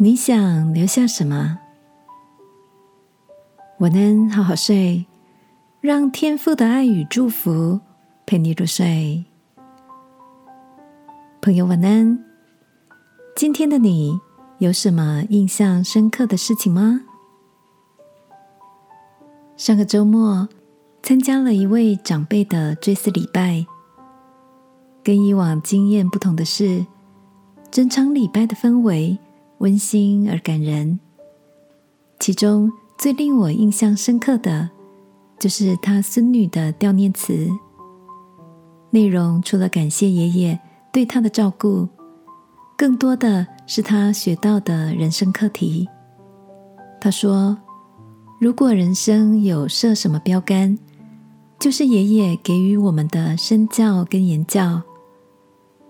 你想留下什么？晚安，好好睡，让天父的爱与祝福陪你入睡。朋友，晚安。今天的你有什么印象深刻的事情吗？上个周末参加了一位长辈的追思礼拜，跟以往经验不同的是，整场礼拜的氛围。温馨而感人。其中最令我印象深刻的，就是他孙女的悼念词。内容除了感谢爷爷对他的照顾，更多的是他学到的人生课题。他说：“如果人生有设什么标杆，就是爷爷给予我们的身教跟言教。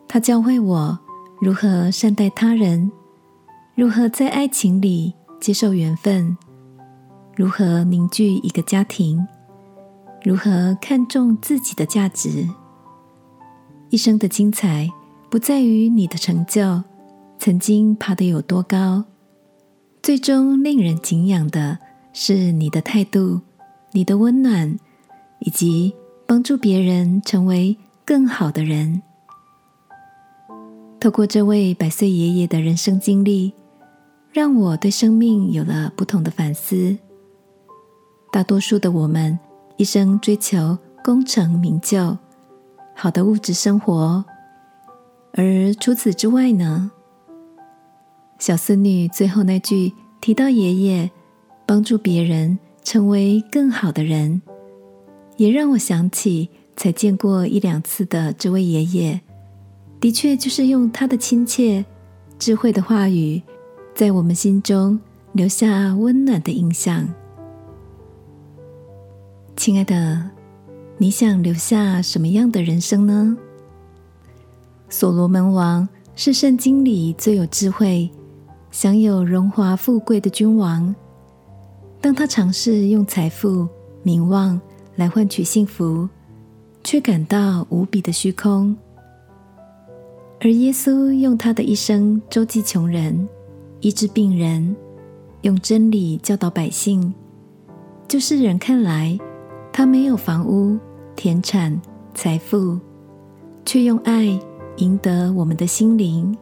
他教会我如何善待他人。”如何在爱情里接受缘分？如何凝聚一个家庭？如何看重自己的价值？一生的精彩不在于你的成就，曾经爬得有多高，最终令人敬仰的是你的态度、你的温暖，以及帮助别人成为更好的人。透过这位百岁爷爷的人生经历。让我对生命有了不同的反思。大多数的我们一生追求功成名就、好的物质生活，而除此之外呢？小孙女最后那句提到爷爷帮助别人成为更好的人，也让我想起才见过一两次的这位爷爷，的确就是用他的亲切、智慧的话语。在我们心中留下温暖的印象，亲爱的，你想留下什么样的人生呢？所罗门王是圣经里最有智慧、享有荣华富贵的君王。当他尝试用财富、名望来换取幸福，却感到无比的虚空。而耶稣用他的一生周济穷人。医治病人，用真理教导百姓，就是人看来，他没有房屋、田产、财富，却用爱赢得我们的心灵。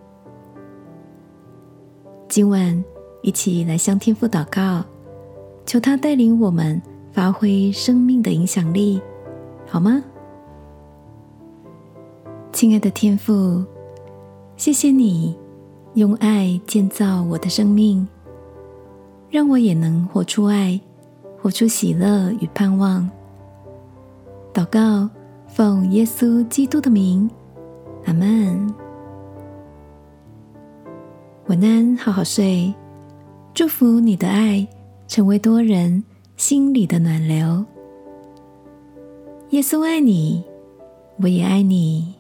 今晚一起来向天父祷告，求他带领我们发挥生命的影响力，好吗？亲爱的天父，谢谢你。用爱建造我的生命，让我也能活出爱，活出喜乐与盼望。祷告，奉耶稣基督的名，阿门。晚安，好好睡。祝福你的爱成为多人心里的暖流。耶稣爱你，我也爱你。